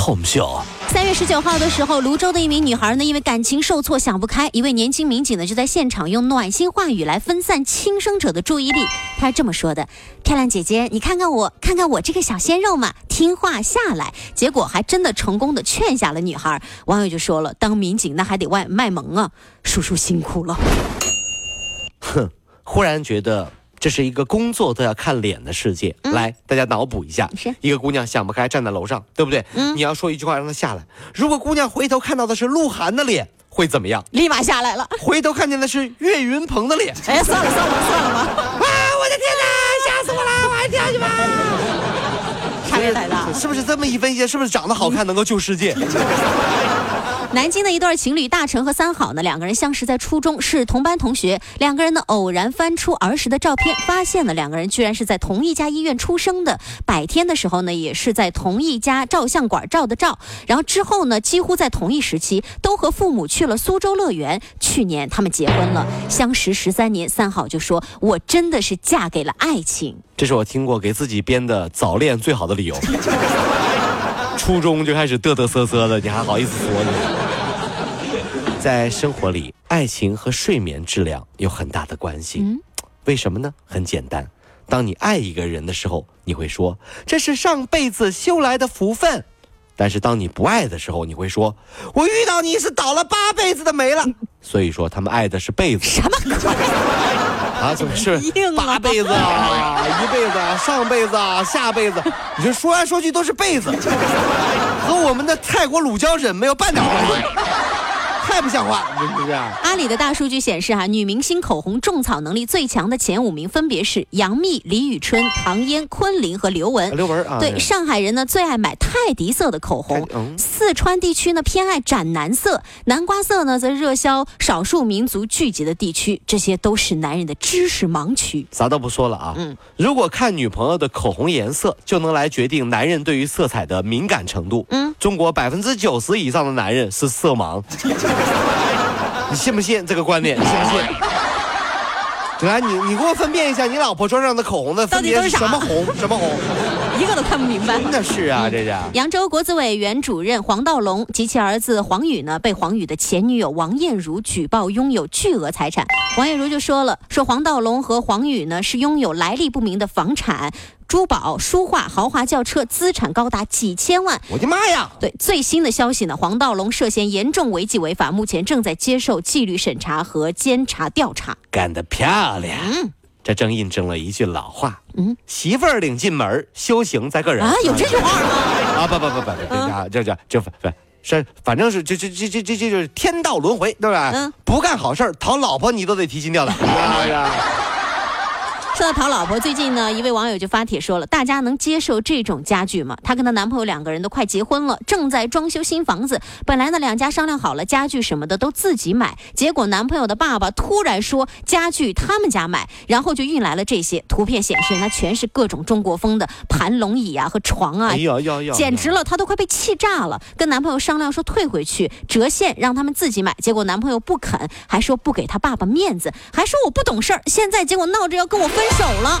Tom 秀。三月十九号的时候，泸州的一名女孩呢，因为感情受挫想不开，一位年轻民警呢就在现场用暖心话语来分散轻生者的注意力。他是这么说的：“漂亮姐姐，你看看我，看看我这个小鲜肉嘛，听话下来。”结果还真的成功的劝下了女孩。网友就说了：“当民警那还得外卖萌啊，叔叔辛苦了。”哼，忽然觉得。这是一个工作都要看脸的世界。来，大家脑补一下：一个姑娘想不开，站在楼上，对不对？嗯。你要说一句话让她下来。如果姑娘回头看到的是鹿晗的脸，会怎么样？立马下来了。回头看见的是岳云鹏的脸。哎，算了算了算了吧。啊！我的天哪，吓死我了！我还跳去吧。差别太大。是不是这么一分析？是不是长得好看能够救世界？南京的一对情侣大成和三好呢，两个人相识在初中，是同班同学。两个人呢偶然翻出儿时的照片，发现了两个人居然是在同一家医院出生的。百天的时候呢，也是在同一家照相馆照的照。然后之后呢，几乎在同一时期，都和父母去了苏州乐园。去年他们结婚了，相识十三年，三好就说：“我真的是嫁给了爱情。”这是我听过给自己编的早恋最好的理由。初中就开始嘚嘚瑟瑟的，你还好意思说呢？在生活里，爱情和睡眠质量有很大的关系。嗯，为什么呢？很简单，当你爱一个人的时候，你会说这是上辈子修来的福分；但是当你不爱的时候，你会说我遇到你是倒了八辈子的霉了。所以说，他们爱的是被子。什么鬼？啊，怎么是八辈子啊，一辈子，啊，上辈子，啊，下辈子，你这说来说去都是辈子，和我们的泰国乳胶枕没有半点关系。太不像话，是不是？阿里的大数据显示，哈，女明星口红种草能力最强的前五名分别是杨幂、李宇春、唐嫣、昆凌和刘雯。刘雯啊，对，上海人呢最爱买泰迪色的口红，四川地区呢偏爱斩男色，南瓜色呢则热销少数民族聚集的地区，这些都是男人的知识盲区。啥都不说了啊，嗯，如果看女朋友的口红颜色就能来决定男人对于色彩的敏感程度，嗯，中国百分之九十以上的男人是色盲。你信不信这个观点？你信不信？来，你你给我分辨一下，你老婆桌上的口红的分别是什么红？什么红？一个都看不明白。真的是啊，这是。扬州国资委原主任黄道龙及其儿子黄宇呢，被黄宇的前女友王艳茹举报拥有巨额财产。王艳茹就说了，说黄道龙和黄宇呢是拥有来历不明的房产。珠宝、书画、豪华轿车，资产高达几千万。我的妈呀！对最新的消息呢，黄道龙涉嫌严重违纪违法，目前正在接受纪律审查和监察调查。干得漂亮！这正印证了一句老话：嗯，媳妇儿领进门，修行在个人。啊，有这句话吗？啊，不不不不，这这这不不是，反正是这这这这这这就是天道轮回，对吧？嗯，不干好事讨老婆你都得提心吊胆。说到讨老婆，最近呢，一位网友就发帖说了：“大家能接受这种家具吗？”她跟她男朋友两个人都快结婚了，正在装修新房子。本来呢，两家商量好了家具什么的都自己买，结果男朋友的爸爸突然说家具他们家买，然后就运来了这些图片显示，那全是各种中国风的盘龙椅啊和床啊，简直了，她都快被气炸了。跟男朋友商量说退回去折现，让他们自己买，结果男朋友不肯，还说不给他爸爸面子，还说我不懂事儿。现在结果闹着要跟我分。手了，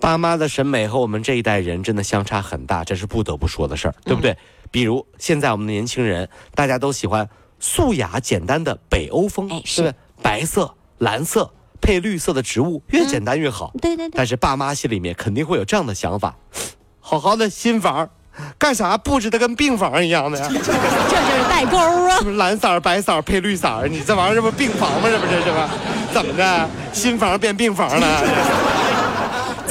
爸妈的审美和我们这一代人真的相差很大，这是不得不说的事儿，对不对？比如现在我们的年轻人，大家都喜欢素雅简单的北欧风，对不对？白色、蓝色配绿色的植物，越简单越好。对对对。但是爸妈心里面肯定会有这样的想法：好好的新房，干啥布置的跟病房一样的呀？这就是代沟啊！蓝色、白色配绿色，你这玩意儿这不病房吗？这不是是吧？怎么的？新房变病房了？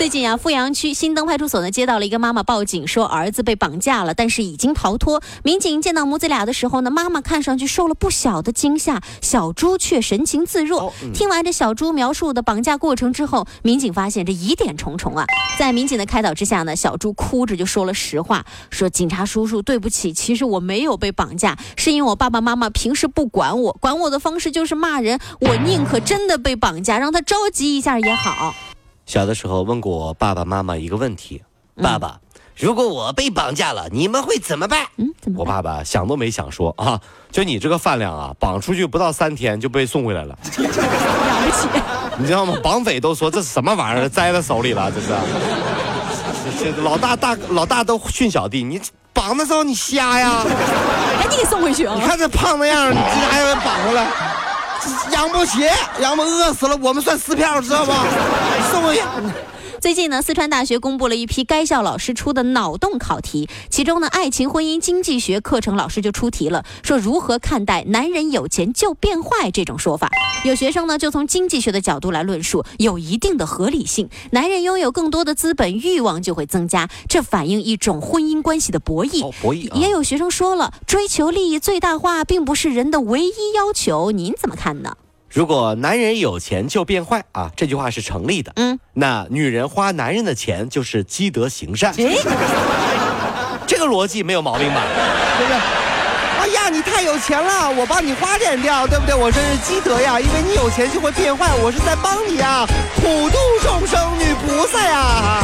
最近啊，富阳区新登派出所呢接到了一个妈妈报警，说儿子被绑架了，但是已经逃脱。民警见到母子俩的时候呢，妈妈看上去受了不小的惊吓，小猪却神情自若。听完这小猪描述的绑架过程之后，民警发现这疑点重重啊。在民警的开导之下呢，小猪哭着就说了实话，说警察叔叔对不起，其实我没有被绑架，是因为我爸爸妈妈平时不管我，管我的方式就是骂人，我宁可真的被绑架，让他着急一下也好。小的时候问过我爸爸妈妈一个问题：爸爸，如果我被绑架了，你们会怎么办？嗯，怎么？我爸爸想都没想说啊，就你这个饭量啊，绑出去不到三天就被送回来了，了不起。你知道吗？绑匪都说这是什么玩意儿，栽在手里了，这是。这这老大大老大都训小弟，你绑的时候你瞎呀？赶紧给送回去啊你！看这胖那样，你这还要绑回来？养不起，养不饿死了，我们算撕票，知道吗？最近呢，四川大学公布了一批该校老师出的脑洞考题，其中呢，爱情、婚姻、经济学课程老师就出题了，说如何看待“男人有钱就变坏”这种说法。有学生呢，就从经济学的角度来论述，有一定的合理性。男人拥有更多的资本，欲望就会增加，这反映一种婚姻关系的博弈。哦，博弈啊也有学生说了，追求利益最大化并不是人的唯一要求，您怎么看呢？如果男人有钱就变坏啊，这句话是成立的。嗯，那女人花男人的钱就是积德行善，诶，这个逻辑没有毛病吧？对不对？哎呀，你太有钱了，我帮你花点掉，对不对？我这是积德呀，因为你有钱就会变坏，我是在帮你啊，普度众生，女菩萨呀。